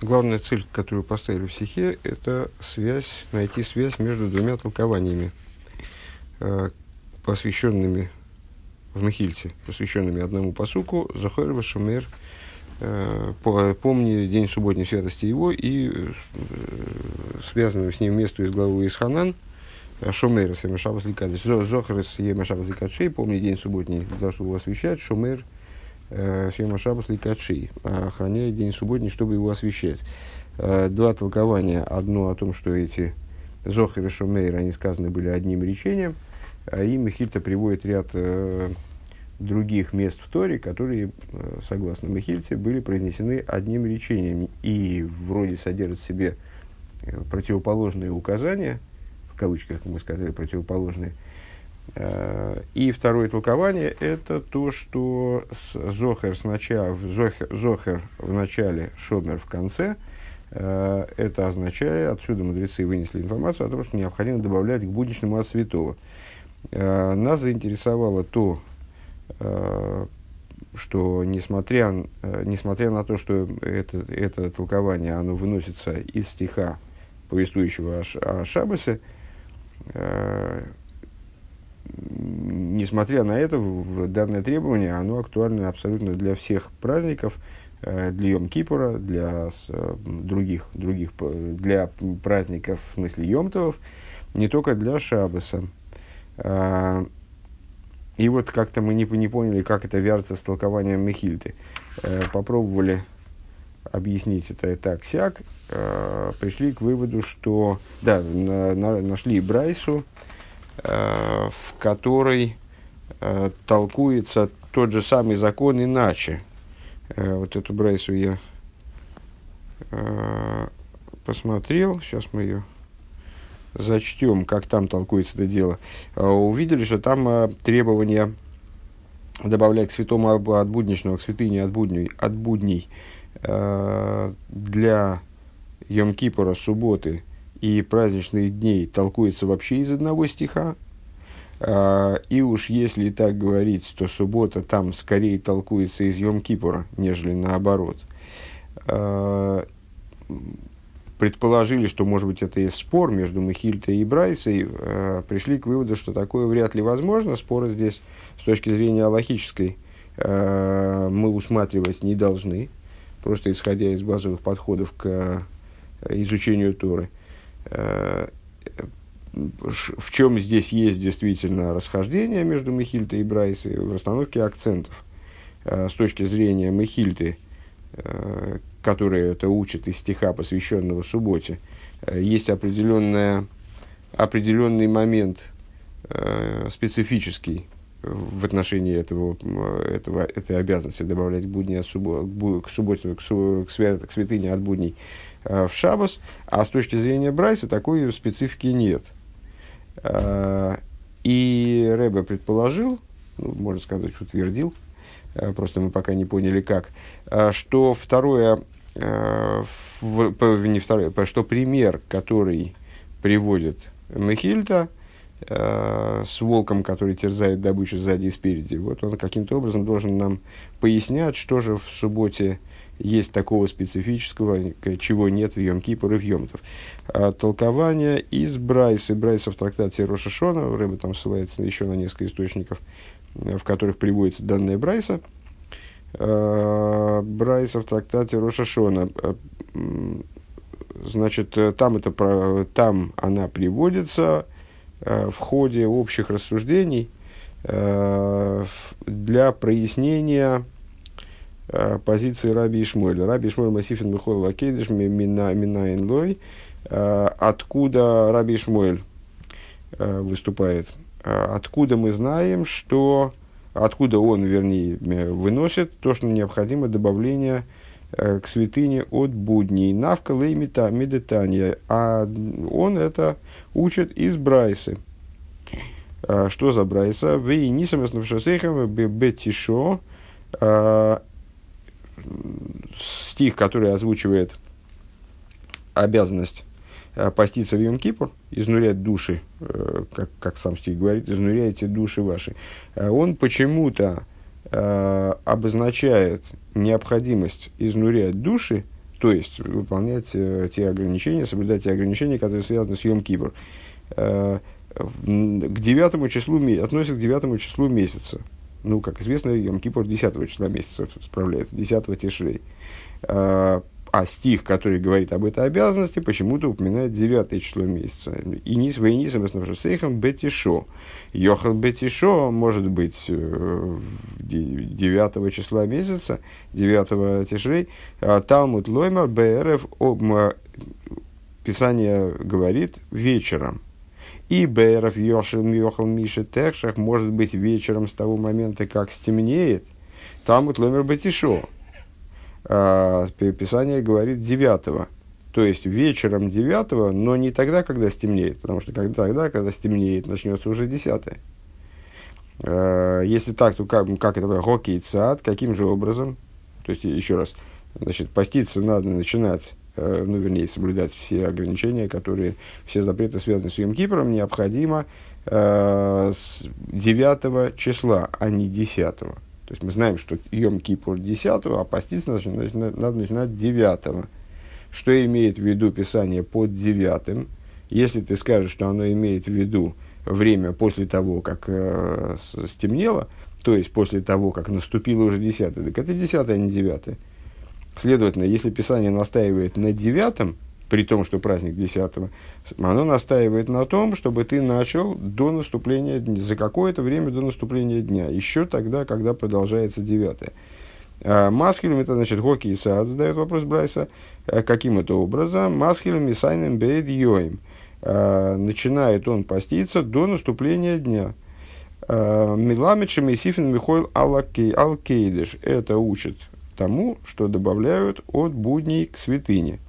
Главная цель, которую поставили в стихе, это связь, найти связь между двумя толкованиями, э, посвященными в Михильце, посвященными одному посуку, Захарова Шумер, э, помни день субботней святости его и э, связанным с ним месту из главы Исханан, Шумер, Семешабас Ликадиш, Зохарес, Емешабас Ликадшей, помни день субботний, для того, чтобы его освещать, Шумер, Шема Шабас Ликачи, охраняет день субботний, чтобы его освещать. Э, два толкования. Одно о том, что эти Зохер и Шумейр, они сказаны были одним речением, а им Мехильта приводит ряд э, других мест в Торе, которые, э, согласно Мехильте, были произнесены одним речением и вроде содержат в себе противоположные указания, в кавычках мы сказали противоположные, Э, и второе толкование – это то, что Зохер, сначала, Зохер, Зохер в начале, Шомер в конце. Э, это означает, отсюда мудрецы вынесли информацию о том, что необходимо добавлять к будничному от святого. Э, нас заинтересовало то, что несмотря, несмотря на то, что это, это толкование оно выносится из стиха, повествующего о, о Шабасе, несмотря на это, данное требование, оно актуально абсолютно для всех праздников, э, для Йом Кипура, для э, других, других, для праздников, в смысле Йомтовов, не только для Шабаса. А, и вот как-то мы не, не поняли, как это вяжется с толкованием Мехильты. Э, попробовали объяснить это так-сяк, пришли к выводу, что, да, на, на, нашли Брайсу, в которой э, толкуется тот же самый закон иначе. Э, вот эту Брайсу я посмотрел, сейчас мы ее зачтем, как там толкуется это дело. Увидели, что там требования добавлять к святому от будничного, к святыне от будней, от будней для Йом-Кипура, субботы, и праздничных дней толкуется вообще из одного стиха. А, и уж если так говорить, то суббота там скорее толкуется из Йом-Кипура, нежели наоборот. А, предположили, что, может быть, это есть спор между Михильтой и Брайсой, а, пришли к выводу, что такое вряд ли возможно. Споры здесь с точки зрения аллахической мы усматривать не должны, просто исходя из базовых подходов к изучению Торы – в чем здесь есть действительно расхождение между Мехильтой и Брайсой в расстановке акцентов. Э, с точки зрения Мехильты, э, которая это учит из стиха, посвященного субботе, есть определенная, определенный момент специфический в отношении этого, этого, этой обязанности добавлять будни от к субботе, к, су, к, свят, к святыне от будней Э, в Шабас, а с точки зрения Брайса такой специфики нет. Э, и Рэбе предположил, ну, можно сказать, утвердил, э, просто мы пока не поняли как, что второе, не второе, что пример, который приводит Мехильта, с волком, который терзает добычу сзади и спереди. Вот он каким-то образом должен нам пояснять, что же в субботе есть такого специфического, чего нет в Йом-Кипур и в Йомтов. А, толкование из Брайса, Брайса в трактате Рошашона, Рэбе там ссылается еще на несколько источников, э, в которых приводится данная Брайса. А, Брайса в трактате Рошашона. А, значит, э, там, это, там она приводится э, в ходе общих рассуждений для прояснения Э, позиции Раби Ишмуэля. Раби Ишмуэль Масифин Михол Лакейдыш Минайн Лой. Э, откуда Раби Ишмуэль э, выступает? Откуда мы знаем, что... Откуда он, вернее, выносит то, что необходимо добавление к святыне от будней. Навка леймита медитания. А он это учит из Брайсы. Что за Брайса? Вы самоснавшасейхам бетишо стих, который озвучивает обязанность э, поститься в Йом-Кипур, изнурять души, э, как, как сам стих говорит, изнуряйте души ваши, э, он почему-то обозначает необходимость изнурять души То есть выполнять те ограничения, соблюдать те ограничения, которые связаны с Йом Кипр. Э, к девятому числу, относится к девятому числу месяца. Ну, как известно, Йом Кипр 10 числа месяца справляется, 10 тишрей. Э, а стих, который говорит об этой обязанности, почему-то упоминает девятое число месяца. И низ вейнисом эснавшестейхам бетишо. Йохал бетишо может быть 9 э, числа месяца, 9 тишрей. А Талмуд лоймар БРФ Писание говорит вечером. И БРФ Йошел Йохал Миши Техшах может быть вечером с того момента, как стемнеет. Талмуд лоймар бетишо а, Писание говорит девятого, То есть вечером девятого, но не тогда, когда стемнеет, потому что когда, тогда, когда стемнеет, начнется уже десятое. А, если так, то как, как это хоккей цад, каким же образом? То есть, еще раз, значит, поститься надо начинать, ну, вернее, соблюдать все ограничения, которые, все запреты, связанные с Йом Кипром, необходимо э, с 9 числа, а не 10. То есть мы знаем, что Йом Кипур 10, а поститься надо, надо начинать 9. Что имеет в виду Писание под 9? Если ты скажешь, что оно имеет в виду время после того, как э, стемнело, то есть после того, как наступило уже 10, так это 10, а не 9. Следовательно, если Писание настаивает на 9, при том, что праздник 10 оно настаивает на том, чтобы ты начал до наступления, за какое-то время до наступления дня, еще тогда, когда продолжается 9 а, Маскелем, это значит Гоки и Саад, задает вопрос Брайса, а, каким это образом? Маскелем и Сайнем Бейд Йоим. А, начинает он поститься до наступления дня. Миламичем и Сифин Михойл Алкейдыш. Это учит тому, что добавляют от будней к святыне.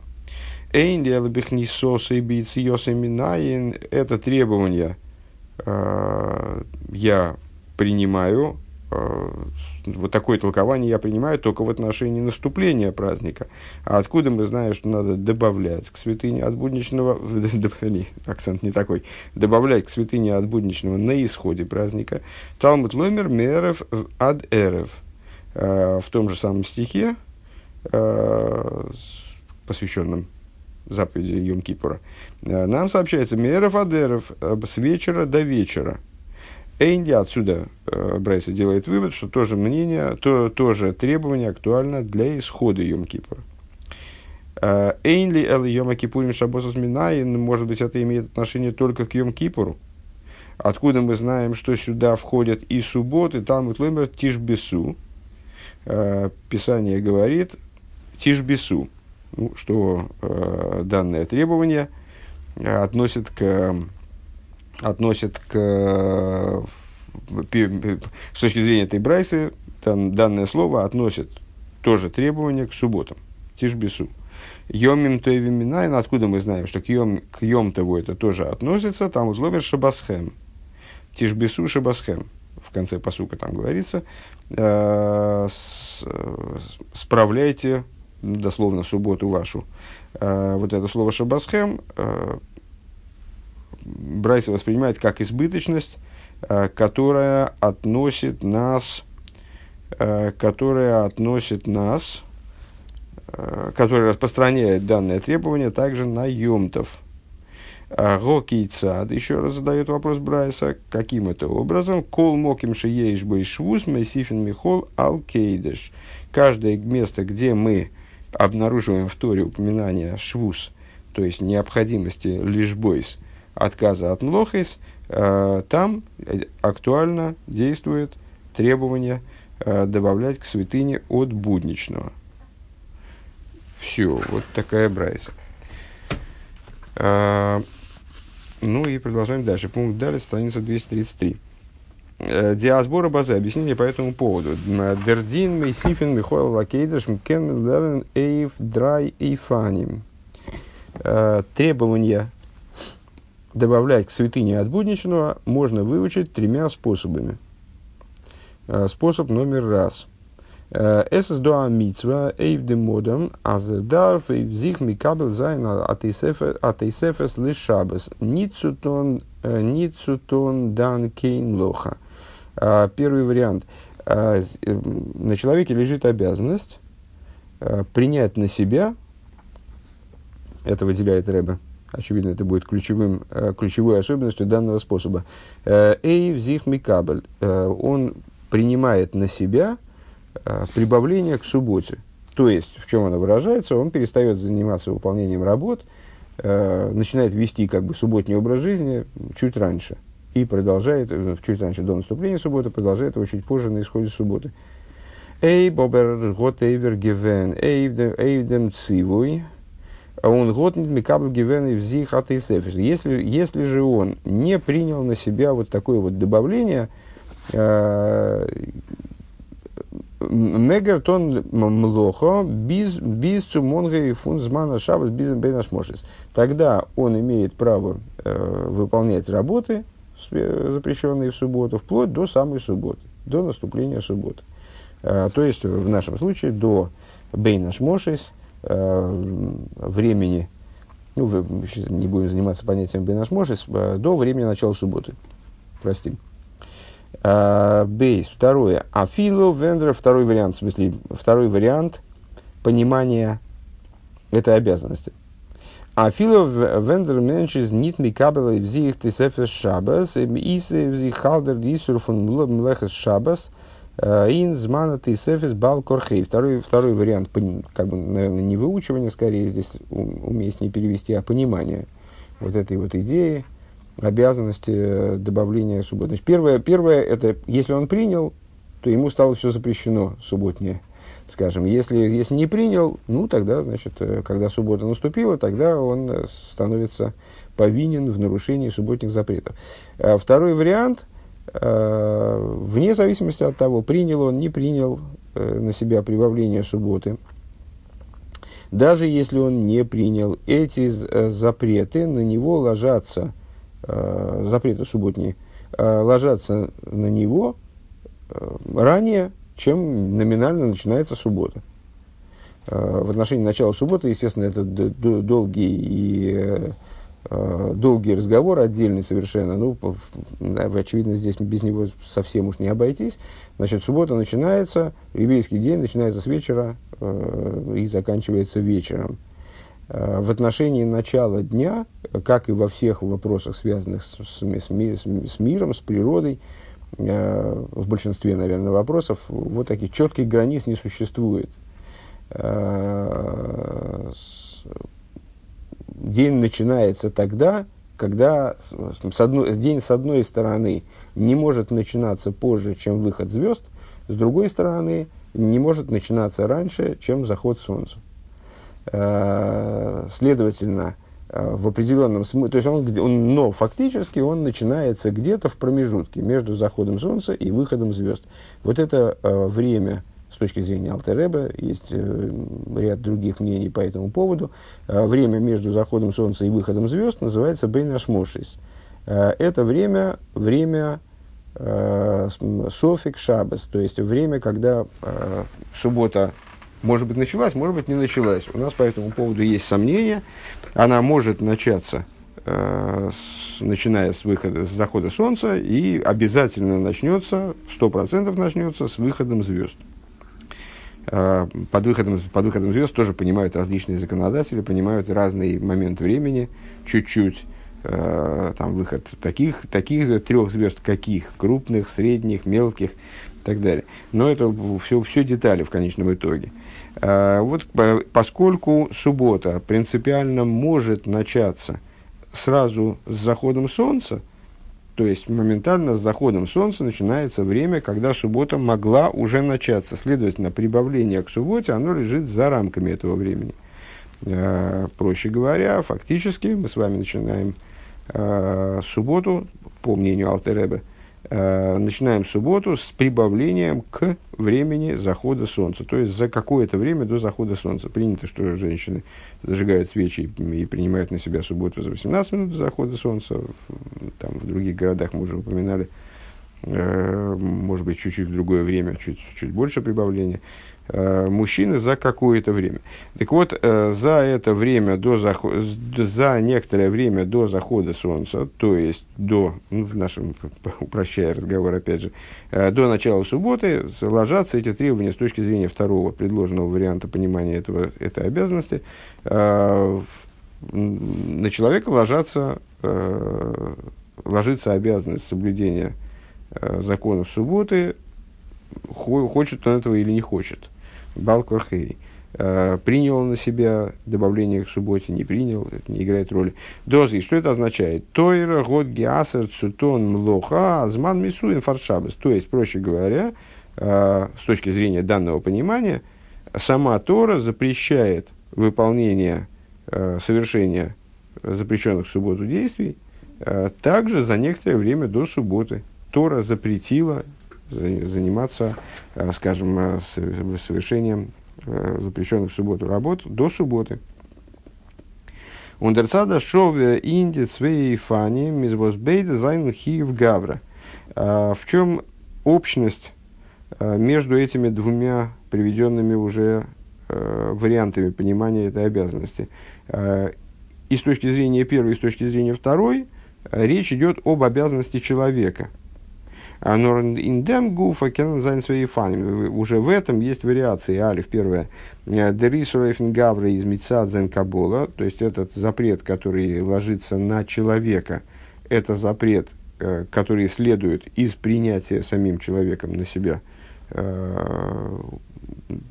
Это требование э, я принимаю, э, вот такое толкование я принимаю только в отношении наступления праздника. А откуда мы знаем, что надо добавлять к святыне от будничного, акцент не такой, добавлять к святыне от будничного на исходе праздника. Талмуд Ломер Мерев ад Эрев. Э, в том же самом стихе, посвященном заповеди Йом-Кипура, э, нам сообщается Меров Адеров э, с вечера до вечера. Эйнди отсюда э, Брайса делает вывод, что тоже мнение, то, тоже требование актуально для исхода Йом-Кипура. Эйнли эл Йома Кипурим Шабосас Минаин, может быть, это имеет отношение только к Йом-Кипуру. Откуда мы знаем, что сюда входят и субботы, там и тломер Тишбесу. Писание говорит Тишбесу ну, что э, данное требование относит к, относит к с точки зрения этой Брайсы, там, данное слово относит тоже требование к субботам, тишбису. Йомим тоевиминайн, откуда мы знаем, что к йом, к йом того это тоже относится, там вот лобер шабасхем, тишбису шабасхем, в конце посука там говорится, э, с, э, справляйте дословно субботу вашу, э, вот это слово шабасхем э, Брайса воспринимает как избыточность, э, которая относит нас, э, которая относит нас, э, которая распространяет данное требование также на юмтов. Гоки цад, еще раз задает вопрос Брайса, каким это образом? Кол моким шиеиш швус месифин михол алкейдеш. Каждое место, где мы обнаруживаем в Торе упоминание швус, то есть необходимости лишбойс, отказа от млохис, э, там актуально действует требование э, добавлять к святыне от будничного. Все, вот такая брайса. Э, ну и продолжаем дальше. Пункт далее, страница 233. Э, диасбора базы, объяснение по этому поводу. Дердин мейсифин михоэл лакейдаш мкен лерен эйв драй эйфаним. Э, требования добавлять к святыне от будничного можно выучить тремя способами. Э, способ номер раз. Es ist da mitzvah, eif dem modem, als er darf, eif sich mikabel sein, at eisefes li Shabbos, nicht zu tun, nicht zu tun, dann kein locha. А, первый вариант. А, э, на человеке лежит обязанность а, принять на себя Это выделяет Рэбе. Очевидно, это будет ключевым, ключевой особенностью данного способа. Эй, взих микабель. Он принимает на себя прибавление к субботе. То есть, в чем оно выражается, он перестает заниматься выполнением работ, э, начинает вести как бы субботний образ жизни чуть раньше. И продолжает, э, чуть раньше до наступления субботы, продолжает его чуть позже на исходе субботы. Эй, бобер, гот эйвер гивен, эйвдем цивуй, а он год микабл гивен и взих Если, если же он не принял на себя вот такое вот добавление, э, Мегертон млохо без без цумонга и фунзмана шабас без бейнашмошис. Тогда он имеет право э, выполнять работы, запрещенные в субботу, вплоть до самой субботы, до наступления субботы. Э, то есть, в нашем случае, до бейнашмошис, э, времени, ну, не будем заниматься понятием бейнашмошис, э, до времени начала субботы. Простим. А, бейс, второе. Афилу вендер, второй вариант, в смысле, второй вариант понимания этой обязанности. Афилу вендер меншис нит микабела в зих тисефес шабас, ис в зих халдер дисур фун млехес шабас, э, ин змана тисефес бал корхей. Второй, второй вариант, как бы, наверное, не выучивание, скорее здесь уместнее перевести, а понимание вот этой вот идеи, обязанности э, добавления субботы. Значит, первое, первое, это если он принял, то ему стало все запрещено субботнее. Скажем, если, если не принял, ну тогда, значит, э, когда суббота наступила, тогда он э, становится повинен в нарушении субботних запретов. А второй вариант, вне зависимости от того, принял он, не принял на себя прибавление субботы, даже если он не принял эти запреты, на него ложатся э, запреты субботние, э, ложатся на него э, ранее, чем номинально начинается суббота. Э, в отношении начала субботы, естественно, это долгий и долгий разговор, отдельный совершенно. Ну, очевидно, здесь без него совсем уж не обойтись. Значит, суббота начинается, еврейский день начинается с вечера и заканчивается вечером. Э, в отношении начала дня, как и во всех вопросах, связанных с, с, с, с миром, с природой, э, в большинстве, наверное, вопросов, вот таких четких границ не существует. Э, день начинается тогда, когда с одной, день с одной стороны не может начинаться позже, чем выход звезд, с другой стороны не может начинаться раньше, чем заход солнца. Э, следовательно, э, в определенном смысле, то есть он, он, но фактически он начинается где-то в промежутке между заходом Солнца и выходом звезд. Вот это э, время, с точки зрения Алтереба, есть э, ряд других мнений по этому поводу, э, время между заходом Солнца и выходом звезд называется Бейнашмошис. Э, это время, время э, Софик Шабас, то есть время, когда э, суббота может быть, началась, может быть, не началась. У нас по этому поводу есть сомнения. Она может начаться, э, с, начиная с выхода, с захода солнца, и обязательно начнется, сто процентов начнется с выходом звезд. Э, под, выходом, под выходом звезд тоже понимают различные законодатели, понимают разный момент времени, чуть-чуть. Э, там выход таких, таких трех звезд, каких? Крупных, средних, мелких и так далее. Но это все, все детали в конечном итоге. Вот поскольку суббота принципиально может начаться сразу с заходом солнца, то есть моментально с заходом солнца начинается время, когда суббота могла уже начаться. Следовательно, прибавление к субботе, оно лежит за рамками этого времени. А, проще говоря, фактически мы с вами начинаем а, субботу, по мнению Алтеребе, Э, начинаем субботу с прибавлением к времени захода солнца. То есть за какое-то время до захода солнца. Принято, что женщины зажигают свечи и принимают на себя субботу за 18 минут до захода солнца. Там в других городах мы уже упоминали, э, может быть, чуть-чуть в другое время, чуть, чуть больше прибавления. Э, мужчины за какое-то время. Так вот, э, за это время, до заход... за некоторое время до захода солнца, то есть до, ну, в нашем, упрощая разговор опять же, э, до начала субботы, ложатся эти требования с точки зрения второго предложенного варианта понимания этого, этой обязанности на человека ложатся, ложится обязанность соблюдения законов субботы, хочет он этого или не хочет. Балкорхей. Э, принял он на себя добавление к субботе, не принял, это не играет роли. Дози, что это означает? Тойра, год, геасер, цутон, млоха, азман, мисуин, фаршабас. То есть, проще говоря, э, с точки зрения данного понимания, сама Тора запрещает выполнение, э, совершения запрещенных в субботу действий, также за некоторое время до субботы. Тора запретила заниматься, скажем, совершением Э, запрещенных в субботу работ до субботы. Ундерцада шове инди цвей фани мизвозбейда зайн хиев гавра. А, в чем общность между этими двумя приведенными уже вариантами понимания этой обязанности? И с точки зрения первой, и с точки зрения второй, речь идет об обязанности человека – а индем гуфа кензайн свои фани. Уже в этом есть вариации. Алиф первое. Дерисурейфен гавра из мицадзен кабола. То есть этот запрет, который ложится на человека, это запрет, э, который следует из принятия самим человеком на себя э,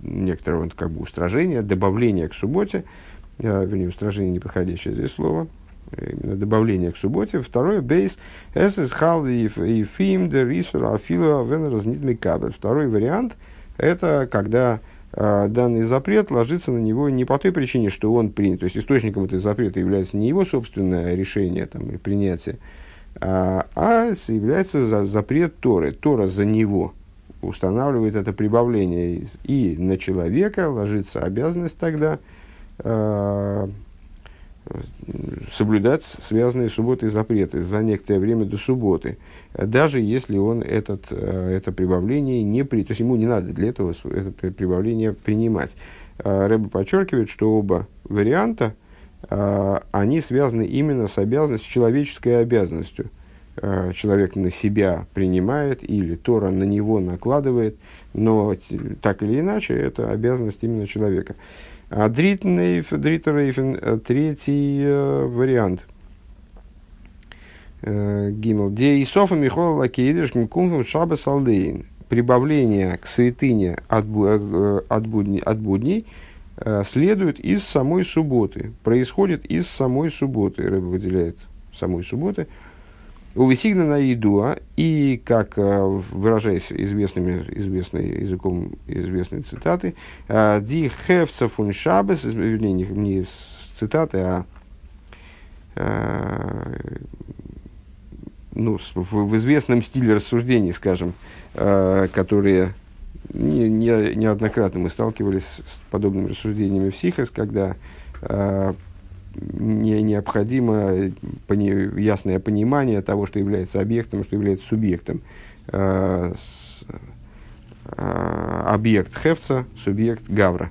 некоторого как бы устражения, добавления к субботе, э, вернее, устражение неподходящее здесь слово – именно добавление к субботе. Второе, бейс, эс из хал и фим де рисура афила вен разнитми кабель. Второй вариант, это когда э, данный запрет ложится на него не по той причине, что он принят. То есть источником этого запрета является не его собственное решение там, или принятие, а, а является за, запрет Торы. Тора за него устанавливает это прибавление. Из, и на человека ложится обязанность тогда э, соблюдать связанные с субботой запреты за некоторое время до субботы, даже если он этот, э, это прибавление не при... То есть ему не надо для этого это прибавление принимать. Э, Рэбе подчеркивает, что оба варианта, э, они связаны именно с обязанностью, с человеческой обязанностью. Человек на себя принимает или Тора на него накладывает, но так или иначе это обязанность именно человека. А Дриттерейфен, э, третий э, вариант. Э, Гимл. Где Исофа Михола Лакейдыш Кумкум Шаба Салдейн. Прибавление к святыне от, от, будней, от будней следует из самой субботы. Происходит из самой субботы. Рыба выделяет самой субботы. Увесигна на еду, и, как э, выражаясь известными, известной, языком известной цитаты, э, «Ди хевца фун шабес», вернее, не, цитаты, а э, ну, в, в известном стиле рассуждений, скажем, которые не, не, неоднократно мы сталкивались с подобными рассуждениями в Сихас, когда не, необходимо пони, ясное понимание того, что является объектом, что является субъектом. Э, с, э, объект хевца, субъект гавра.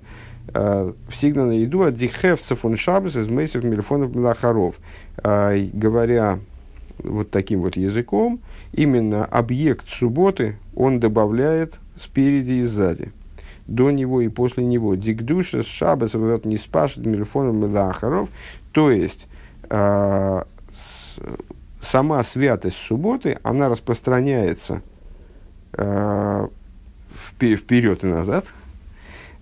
Э, всегда на еду от дихевца фон шабас из мейсов мельфонов мелахаров. Э, говоря вот таким вот языком, именно объект субботы он добавляет спереди и сзади до него и после него. Дикдуша с шабас вот не спашет мельфоном Мелахаров. То есть, э, с, сама святость субботы, она распространяется э, вперед и назад.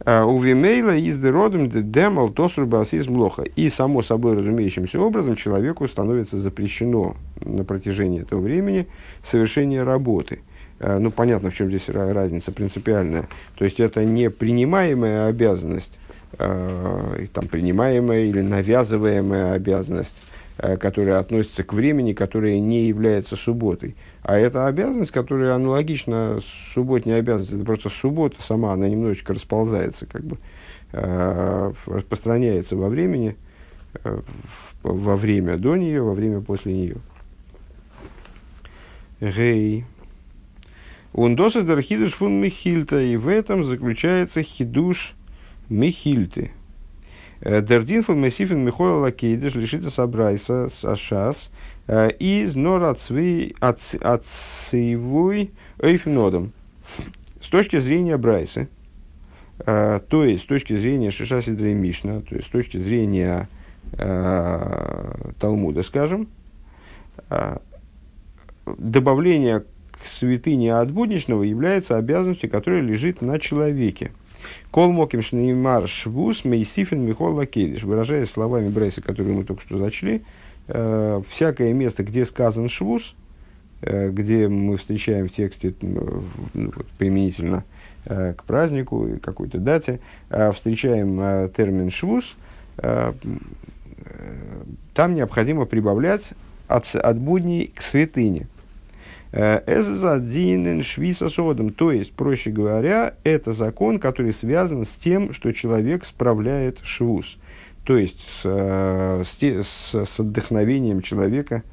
А, у Вимейла из родом демал тосрубасис млоха. И само собой разумеющимся образом человеку становится запрещено на протяжении этого времени совершение работы. Э, ну, понятно, в чем здесь разница принципиальная. То есть, это не принимаемая обязанность, э, там, принимаемая или навязываемая обязанность, э, которая относится к времени, которая не является субботой. А это обязанность, которая аналогична субботней обязанности. Это просто суббота сама, она немножечко расползается, как бы, э, распространяется во времени, во время до нее, во время после нее. Гей. Он досыдер хидуш фун михильта, и в этом заключается хидуш михильты. Э, Дердин фун месифин михола лакейдыш лишита сабрайса сашас э, из нор отцевой эйфнодом. С точки зрения Брайса, э, то есть с точки зрения Шишаси Мишна, то есть с точки зрения Талмуда, скажем, добавление к святыне от будничного является обязанностью, которая лежит на человеке. Кол моким шнеймар швус мейсифин михол лакедиш. Выражаясь словами Брейса, которые мы только что зачли, э, всякое место, где сказан швус, э, где мы встречаем в тексте ну, вот, применительно э, к празднику и какой-то дате, э, встречаем э, термин швус, э, э, там необходимо прибавлять от, от будней к святыне. Эзазадинен швисасодом. То есть, проще говоря, это закон, который связан с тем, что человек справляет швус. То есть, с, э, с, с отдохновением человека,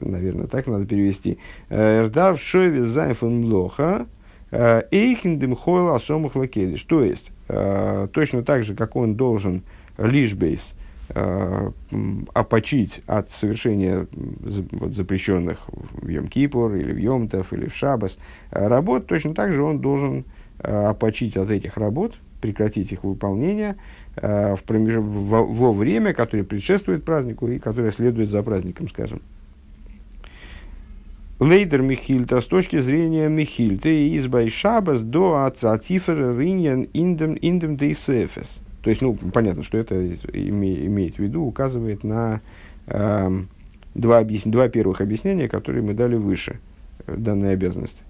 наверное, так надо перевести. Эрдав шове зайфун млоха, эйхиндем хойла асомах лакедиш. То есть, э, точно так же, как он должен лишбейс, э, опочить от совершения вот, запрещенных в Йом-Кипур или в Йомтов или в Шабас работ, точно так же он должен э, опочить от этих работ, прекратить их выполнение э, в промеж... во, время, которое предшествует празднику и которое следует за праздником, скажем. Лейдер Михильта с точки зрения Михильта из Байшабас до Ацатифер Риньян Индем Индем Дейсефес. То есть, ну, понятно, что это име, имеет в виду, указывает на э, два, объяс... два первых объяснения, которые мы дали выше э, данной обязанности.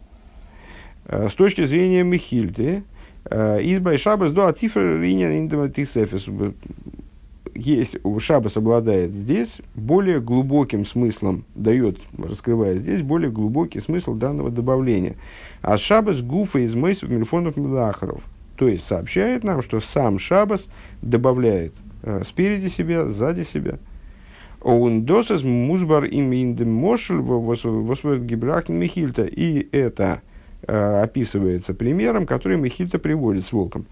Э, с точки зрения Михильды, э, из Байшабас до Атифра Риньян Индематисефис есть, Шабас обладает здесь более глубоким смыслом, дает, раскрывает здесь более глубокий смысл данного добавления. А Шабас гуфа из Мойсов Мельфонов Милахаров. То есть сообщает нам, что сам Шабас добавляет э, спереди себя, сзади себя. Он досас музбар им индем мошель восвет гибрахн Михильта. И это э, описывается примером, который Михильта приводит с волком.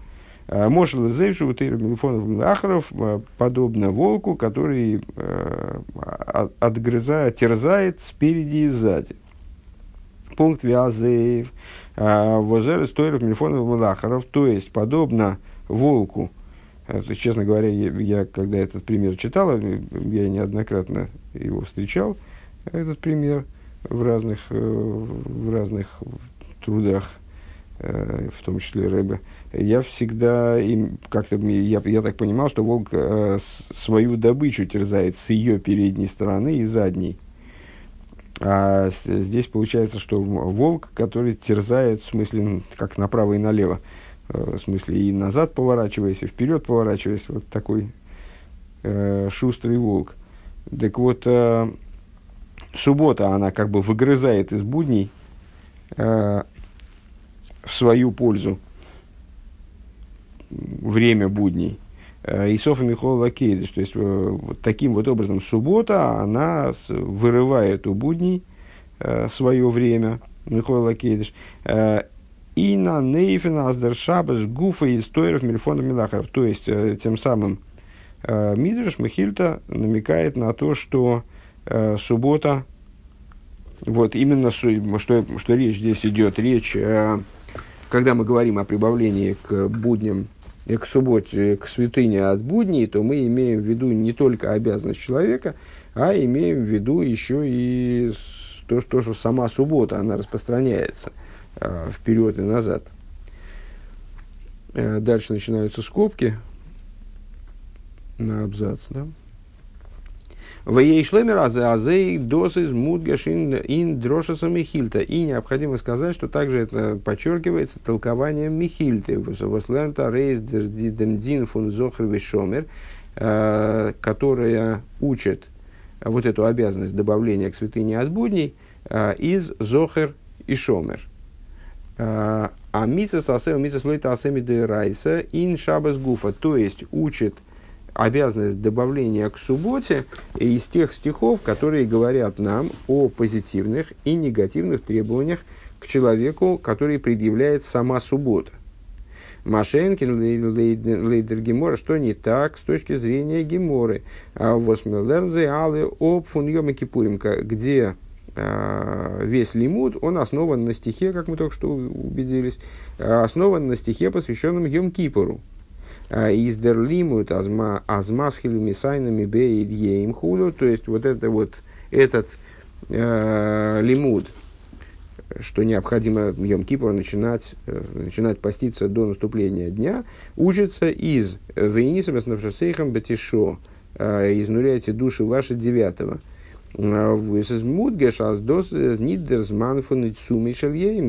Э, Мошел Зейвшу Милфонов Ахаров э, подобно волку, который э, отгрызает, терзает спереди и сзади. Пункт Вязеев. А, Возер Стойров Мельфонов Мулахаров, то есть, подобно волку, это, честно говоря, я, я, когда этот пример читал, я неоднократно его встречал, этот пример в разных, э, в разных трудах, э, в том числе Рэбе, я всегда им как-то я, я так понимал, что волк э, свою добычу терзает с ее передней стороны и задней. А здесь получается, что волк, который терзает, в смысле, как направо и налево, э, в смысле и назад поворачиваясь, и вперед поворачиваясь, вот такой э, шустрый волк. Так вот, э, суббота, она как бы выгрызает из будней э, в свою пользу время будней. Э, и Софа Михола Кейдиш. То есть, э, вот таким вот образом суббота, она вырывает у будней э, свое время, Михола Кейдиш. И на Нейфена Аздер Шабас Гуфа и Стойров Мельфона Милахаров. То есть, тем самым Мидриш Махильта намекает на то, что суббота, вот именно, что, что речь здесь идет, речь, когда мы говорим о прибавлении к будням к субботе, к святыне от будней, то мы имеем в виду не только обязанность человека, а имеем в виду еще и то, что, что сама суббота, она распространяется э, вперед и назад. Э, дальше начинаются скобки на абзац. Да? В ей шлемер азей дозы мудгашин ин дрошаса михильта. И необходимо сказать, что также это подчеркивается толкованием михильты. Вослернта рейс дин фун зохр вишомер, э, которая учит вот эту обязанность добавления к святыне от будней э, из зохер и шомер. Э, а миса сасеу миса слойта асеми де ин шабас гуфа, то есть учит – обязанность добавления к субботе из тех стихов, которые говорят нам о позитивных и негативных требованиях к человеку, который предъявляет сама суббота. Машенкин, Лейдер Гемора, что не так с точки зрения Геморы. А Восмелерзе, Алы, Об, Фун Кипурим, где а, весь лимуд, он основан на стихе, как мы только что убедились, основан на стихе, посвященном Йом Кипуру. из дерлимут азмасхилю мисайнами хулю, то есть вот это вот, этот э, лимуд, что необходимо Йом Кипур начинать, э, начинать поститься до наступления дня, учится из Вейнисом с Навшасейхом Батишо, э, изнуряйте души ваши девятого.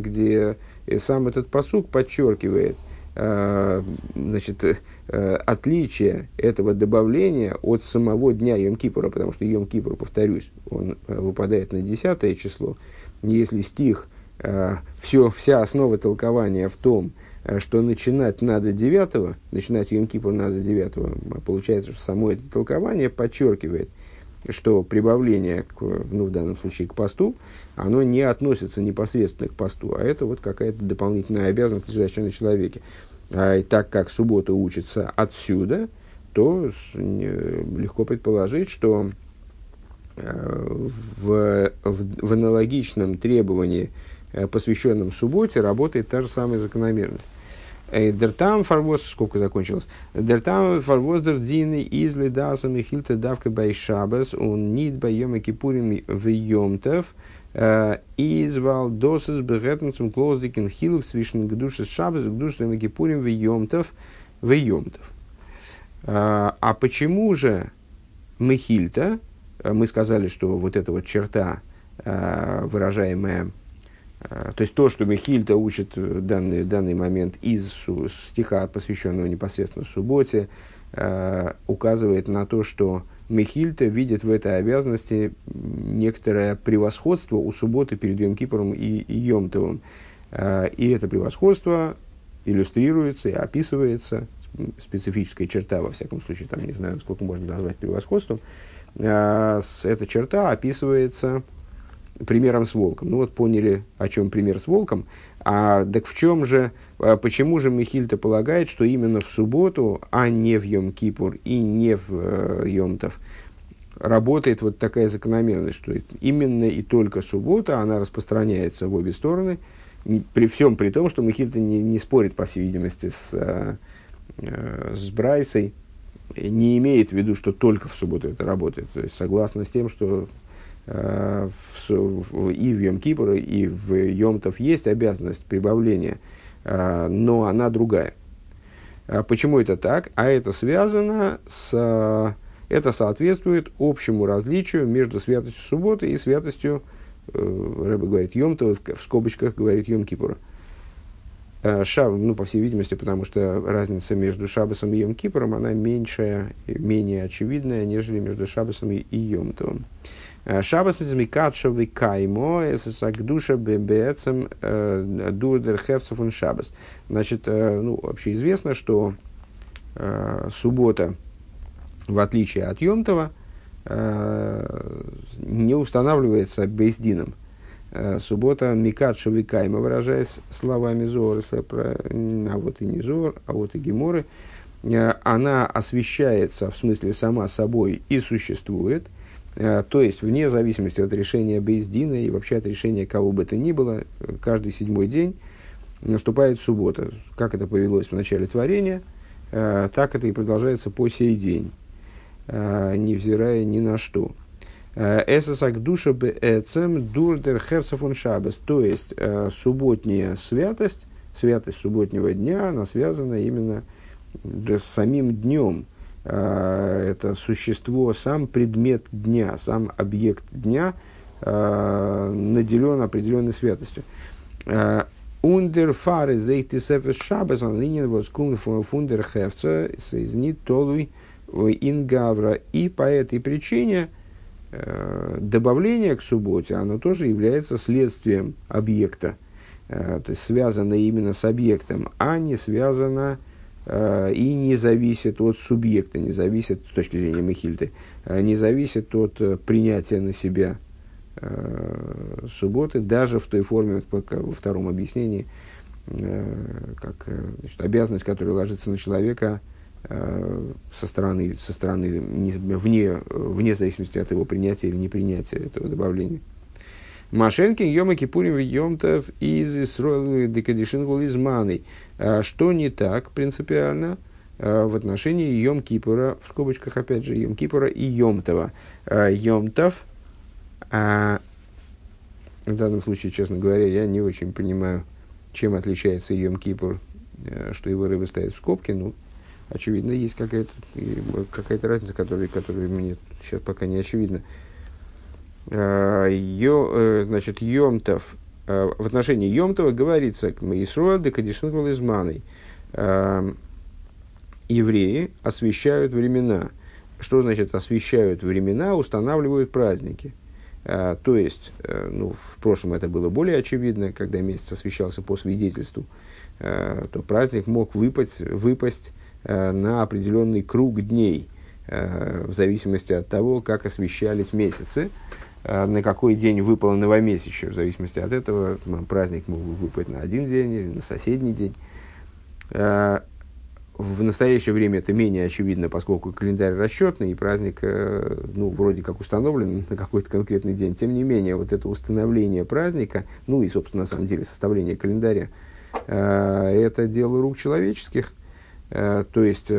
Где сам этот посук подчеркивает значит, отличие этого добавления от самого дня Йом-Кипура, потому что Йом-Кипур, повторюсь, он выпадает на десятое число. Если стих все, вся основа толкования в том, э, что начинать надо девятого, начинать Йом Кипур надо девятого, получается, что само это толкование подчеркивает, что прибавление, к, ну, в данном случае к посту, оно не относится непосредственно к посту, а это вот какая-то дополнительная обязанность, лежащая на человеке. А, и так как суббота учится отсюда, то легко предположить, что э, в, в, в аналогичном требовании Э, посвященном субботе, работает та же самая закономерность. Дертам фарвоз, сколько закончилось? Дертам фарвоз дердины из ледасам и хильта давка байшабас, он нид байома кипурим в йомтов, э, из валдосис бегетнцем клоздикен хилук свишен гдушес шабас, в йомтов, в йомтов. А почему же Мехильта, мы сказали, что вот эта вот черта, выражаемая то есть то, что Михильта учит в данный, данный момент из стиха, посвященного непосредственно субботе, э, указывает на то, что Михильта видит в этой обязанности некоторое превосходство у субботы перед Йом Кипором и, и Йомтовым. Э, и это превосходство иллюстрируется и описывается, специфическая черта, во всяком случае, там не знаю, сколько можно назвать превосходством, э, эта черта описывается примером с волком. Ну вот поняли, о чем пример с волком. А так в чем же, а почему же Михильта полагает, что именно в субботу, а не в Йом-Кипур и не в э, Йомтов, работает вот такая закономерность, что именно и только суббота, она распространяется в обе стороны, при всем при том, что Михильта не, не спорит, по всей видимости, с, э, э, с Брайсой, не имеет в виду, что только в субботу это работает. То есть согласно с тем, что в, и в Йом и в Йомтов есть обязанность прибавления, э, но она другая. А почему это так? А это связано с... Это соответствует общему различию между святостью субботы и святостью, э, Рэбе говорит, Йомтова, в скобочках говорит Йом Кипура. Шаб, ну, по всей видимости, потому что разница между Шабасом и Йом Кипуром, она меньшая, менее очевидная, нежели между Шабасом и Йомтовым. Э, шабас мизмикатшо каймо эсэсагдуша бебецем э, дурдер хевцев шабас. Значит, э, ну, вообще известно, что суббота, в отличие от Йомтова, не устанавливается бейздином. Суббота Микат Кайма, выражаясь словами Зора, а вот и не Зор, а вот и Геморы, она освещается, в смысле сама собой и существует – Э, то есть, вне зависимости от решения Бейздина и вообще от решения кого бы то ни было, э, каждый седьмой день наступает суббота. Как это повелось в начале творения, э, так это и продолжается по сей день, невзирая ни на что. Эсэсак душа бэцем дурдер хевцефон шабес. То есть, субботняя святость, святость субботнего дня, она связана именно с самим днем, Э, это существо, сам предмет дня, сам объект дня э, наделен определенной святостью. Ундер фары зейти сефес шабас ан линien was кун фундер хевца сейзнит толуй ингавра. И по этой причине э, добавление к субботе, оно тоже является следствием объекта. То есть связано именно с объектом, а не связано с Э, и не зависит от субъекта, не зависит, с точки зрения Михильты, э, не зависит от э, принятия на себя субботы, даже в той форме, во втором объяснении, как значит, обязанность, которая ложится на человека со стороны, со стороны вне, вне зависимости от его принятия или непринятия этого добавления. Машенкин, Йома Кипурим, Йомтов из Исроил Декадишин из Маны. А что не так принципиально в отношении Йом-Кипура, в скобочках опять же, Йом-Кипура и Йомтова. Йомтов, в данном случае, честно говоря, я не очень понимаю, чем отличается Йом-Кипур, что его рыба стоит в скобке, ну, очевидно, есть какая-то, какая разница, которая, которая мне сейчас пока не очевидна. Йо, значит, Йомтов, в отношении Йомтова говорится, Исруэл декадишнутвал изманой евреи освещают времена. Что значит освещают времена, устанавливают праздники. То есть, ну, в прошлом это было более очевидно, когда месяц освещался по свидетельству, то праздник мог выпасть, выпасть на определенный круг дней, в зависимости от того, как освещались месяцы, на какой день выпало новомесячие, в зависимости от этого праздник мог выпасть на один день или на соседний день. А, в настоящее время это менее очевидно, поскольку календарь расчетный, и праздник, э, ну, вроде как установлен на какой-то конкретный день. Тем не менее, вот это установление праздника, ну и, собственно, на самом деле, составление календаря, э, это дело рук человеческих. Э, то есть,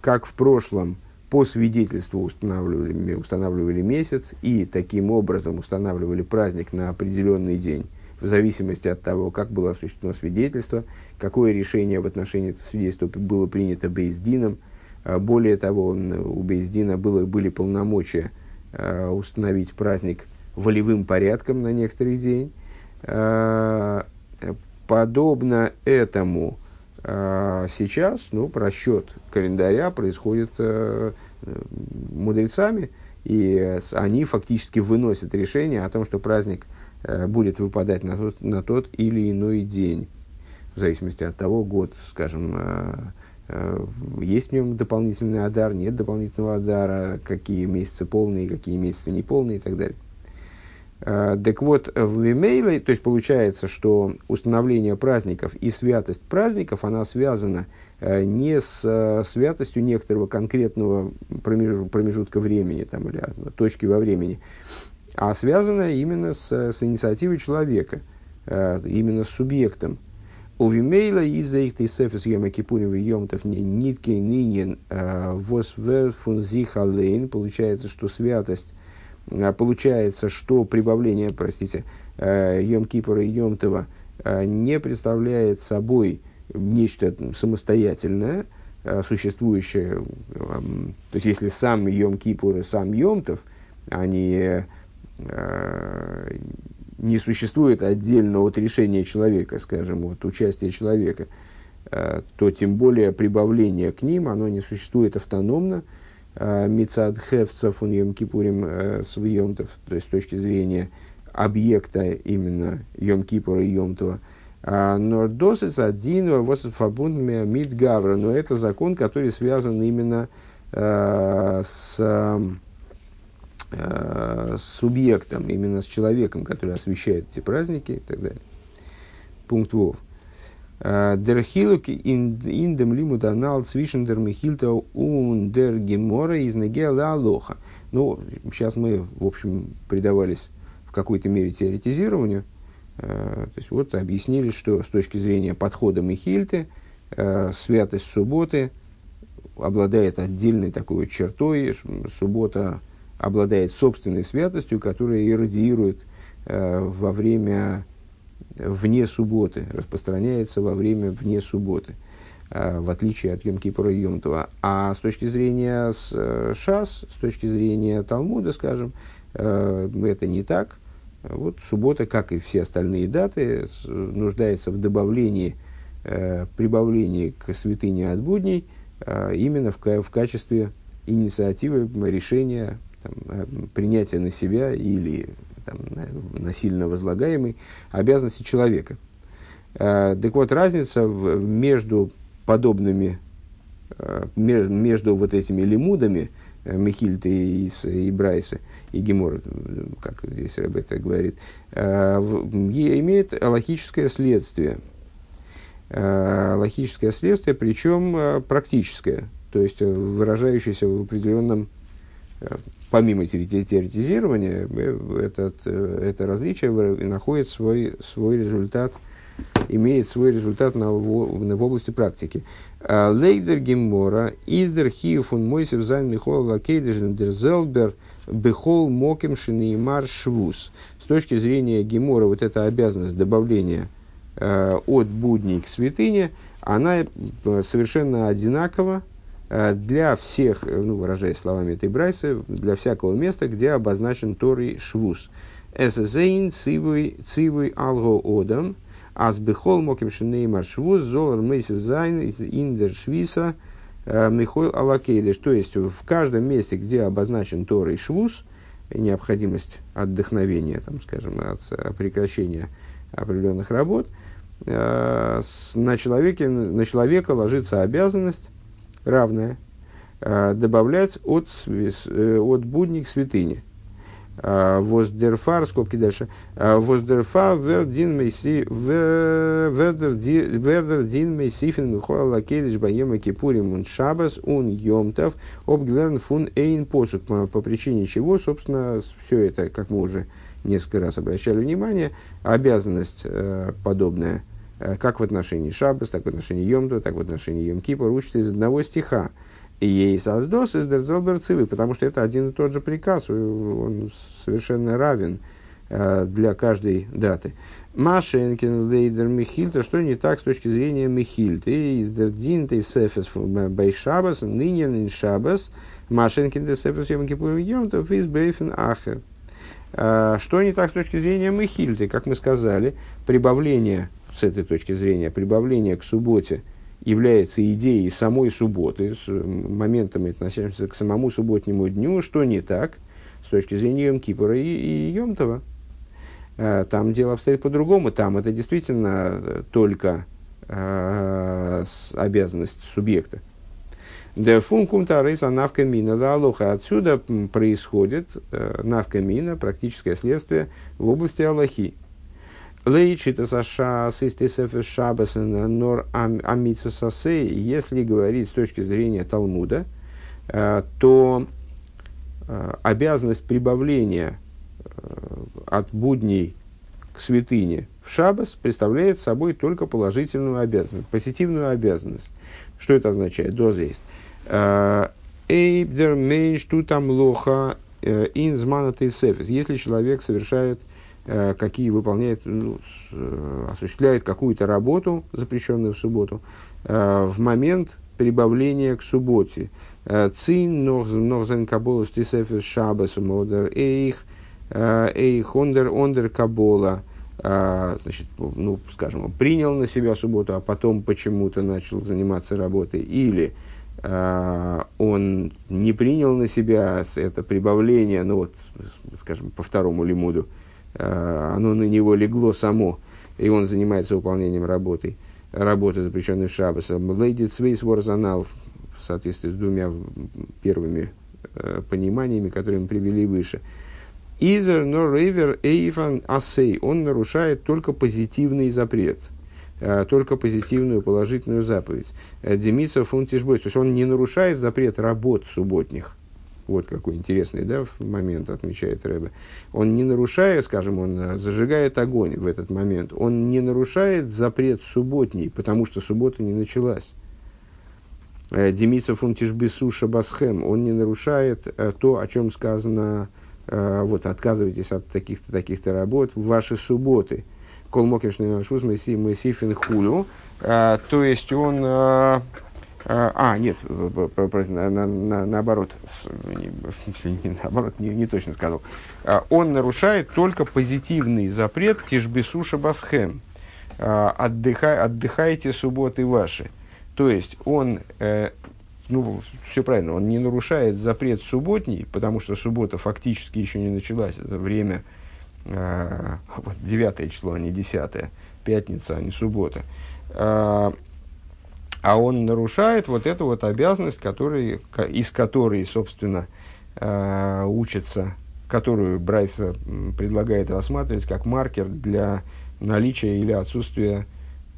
как в прошлом по свидетельству устанавливали, устанавливали месяц и таким образом устанавливали праздник на определенный день, в зависимости от того, как было осуществлено свидетельство, какое решение в отношении этого свидетельства было принято Бейздином. А, более того, у Бейздина было, были полномочия а, установить праздник волевым порядком на некоторый день. А, подобно этому сейчас ну, расчет календаря происходит мудрецами, и они фактически выносят решение о том, что праздник Э, будет выпадать на тот, на тот или иной день, в зависимости от того, год, скажем, э, э, есть в нем дополнительный адар, нет дополнительного адара, какие месяцы полные, какие месяцы неполные и так далее. Так вот, в Мемейле, то есть получается, что установление праздников и святость праздников, она связана не с святостью некоторого конкретного промежутка времени там, или точки во времени, а связано именно с, с инициативой человека, э, именно с субъектом. У Вимейла из-за их тейсефес ема кипурим йомтов нитки нинен э, восверфунзихалейн. Получается, что святость, э, получается, что прибавление, простите, э, Йом Кипура и Йомтова не представляет собой нечто самостоятельное, существующее. То есть, если сам Йом Кипур и сам Йомтов, они Э, не существует отдельно от решения человека, скажем, от участия человека, э, то тем более прибавление к ним, оно не существует автономно. Э, Мицад хевцев он йом кипурим свиемтов, то есть с точки зрения объекта именно йом кипура и йомтова. Нордосис один восфабунд мид гавра, но это закон, который связан именно с э, с субъектом, именно с человеком, который освещает эти праздники и так далее. Пункт Вов. Э, дерхилук индем лимут анал цвишен дер михильта ун дер гемора из алоха. Ну, сейчас мы, в общем, предавались в какой-то мере теоретизированию. Э, то есть, вот объяснили, что с точки зрения подхода Михильты, э, святость субботы обладает отдельной такой чертой. Суббота обладает собственной святостью, которая иррадиирует во время вне субботы, распространяется во время вне субботы, э, в отличие от Йом Кипура и Йом Това. А с точки зрения э, Шас, с точки зрения Талмуда, скажем, э, это не так. Вот суббота, как и все остальные даты, нуждается в добавлении, э, прибавлении к святыне от будней, э, именно в, в качестве инициативы решения там, принятия на себя или там, насильно возлагаемой обязанности человека. Э, так вот, разница между подобными, э, между вот этими лимудами, э, Михильты и, и Брайса, и Гемор, как здесь Ребета говорит, э, имеет логическое следствие. Э, логическое следствие, причем э, практическое, то есть выражающееся в определенном помимо теоретизирования, э, этот, э, это различие находит свой, свой результат имеет свой результат на, в, в области практики. А, Лейдер Геммора, Издер Хиефун Мойсев Зайн Михол Лакейдежен Дерзелбер Бехол Моким Шинеймар Швус. С точки зрения Гемора, вот эта обязанность добавления э, от будней к святыне, она э, совершенно одинакова э, для всех, ну, выражаясь словами этой Брайса, для всякого места, где обозначен в Торе שבות. עס איז אן ציווי על האדם, אז בכל מקום שנאמר שבות, זאל ער מוסיף זיין אין דער שביתה, מחול על הקודש. То есть, в каждом месте, где обозначен в Торе שבות, необходимость отдохновения, там, скажем, от прекращения определенных работ, на, человеке, на человека ложится обязанность равная добавлять от, от будни к святыне. Воздерфар, скобки дальше. Воздерфа вердин мейси вердер дин мейсифин михуа лакелиш баема кипурим ун шабас ун йомтов обглерн фун эйн посук. По причине чего, собственно, все это, как мы уже несколько раз обращали внимание, обязанность э, подобная, э, как в отношении Шабас, так в отношении Йомтова, так в отношении Йом Кипа, учится из одного стиха – и ей создос из Дерзелберцивы, потому что это один и тот же приказ, он совершенно равен э, для каждой даты. Машенкин, Лейдер, Михильта, что не так с точки зрения Михильта. Из Дердин, Тейсефес, Байшабас, Ниньян, Шабас, Машенкин, Тейсефес, Йом Кипур, Йомтов, из Бейфен, Ахер. Э, что не так с точки зрения Михильты? Как мы сказали, прибавление, с этой точки зрения, прибавление к субботе – является идеей самой субботы, с моментами, относящимся к самому субботнему дню, что не так с точки зрения Йом Кипора и, и Йомтова. А, там дело обстоит по-другому. Там это действительно только э, обязанность субъекта. Да функум тарейса навка мина да алоха. Отсюда происходит э, навка мина, практическое следствие в области Аллахи. Лейчита саша систисеф шабас нор амитсу сасей, если говорить с точки зрения Талмуда, э, то э, обязанность прибавления э, от будней к святыне в шабас представляет собой только положительную обязанность, позитивную обязанность. Что это означает? Доза есть. Эйбдер мейнш тутам лоха инзмана Если человек совершает Э, какие выполняет, ну, э, осуществляет какую-то работу, запрещенную в субботу, э, в момент прибавления к субботе. Цин нохзен кабола стисефес шабас модер эйх, эйх ондер ондер кабола. Значит, ну, скажем, он принял на себя субботу, а потом почему-то начал заниматься работой. Или он не принял на себя это прибавление, ну вот, скажем, по второму лимуду, Э, оно на него легло само, и он занимается выполнением работы, работы, запрещенной в Шаббасом. Лейди Цвейс Ворзанал, в соответствии с двумя первыми э, пониманиями, которые мы привели выше. Изер но рейвер эйфан асей, он нарушает только позитивный запрет, э, только позитивную положительную заповедь. Демиса фунтишбой, то есть он не нарушает запрет работ субботних, вот какой интересный да, момент отмечает Рэбе. Он не нарушает, скажем, он э, зажигает огонь в этот момент. Он не нарушает запрет субботний, потому что суббота не началась. Э, Демица фунтишбису шабасхем. Он не нарушает э, то, о чем сказано, вот, отказывайтесь от таких-то, таких-то работ в ваши субботы. Колмокишный Мессифин Хулю. То есть он а, а, нет, на, на, наоборот, не, наоборот, не, не точно сказал. А, он нарушает только позитивный запрет тишбису шабасхем. А, отдыхай, отдыхайте субботы ваши. То есть он, э, ну, все правильно, он не нарушает запрет субботний, потому что суббота фактически еще не началась. Это время 9 число, а не 10 пятница, а не суббота а он нарушает вот эту вот обязанность, который, из которой, собственно, э, учится, которую Брайс предлагает рассматривать как маркер для наличия или отсутствия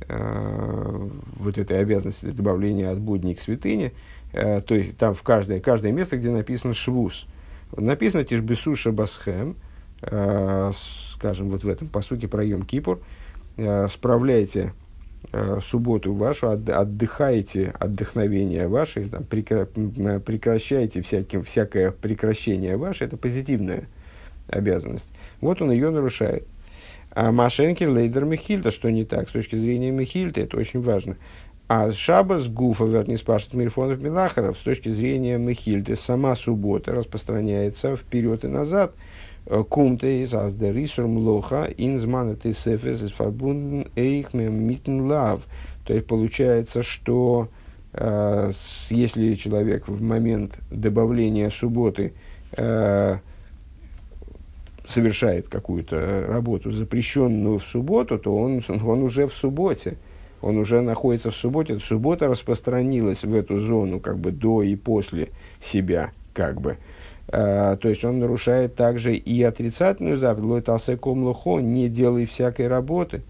э, вот этой обязанности добавления от будней к святыне. Э, то есть там в каждое, каждое место, где написано швуз. Написано тишбесу шабасхем, э, скажем, вот в этом посуке про Йом Кипур, э, справляйте э, субботу вашу, от, отдыхаете отдохновение ваше, там, прекра, прекращаете всяким, всякое прекращение ваше, это позитивная обязанность. Вот он ее нарушает. А Машенки Лейдер Михильда, что не так с точки зрения Михильда, это очень важно. А Шабас Гуфа, вернее, спрашивает Мирфонов Милахаров, с точки зрения Мехильды, сама суббота распространяется вперед и назад. Э, Кумте из Аздерисур Млоха, инзмана тесефес из фарбунден эйх митн лав. То есть получается, что э, если человек в момент добавления субботы э, совершает какую-то работу, запрещенную в субботу, то он, он уже в субботе он уже находится в субботе, суббота распространилась в эту зону как бы до и после себя, как бы. А, то есть он нарушает также и отрицательную заповедь, лой талсеком лохо, не делай всякой работы.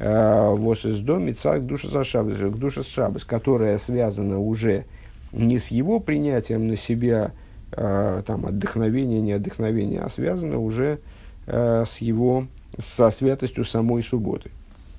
А, Вос из дома, царь душа за шабас, душа с шабас, которая связана уже не с его принятием на себя, а, там, отдохновение, не отдохновение, а связана уже с его, со святостью самой субботы.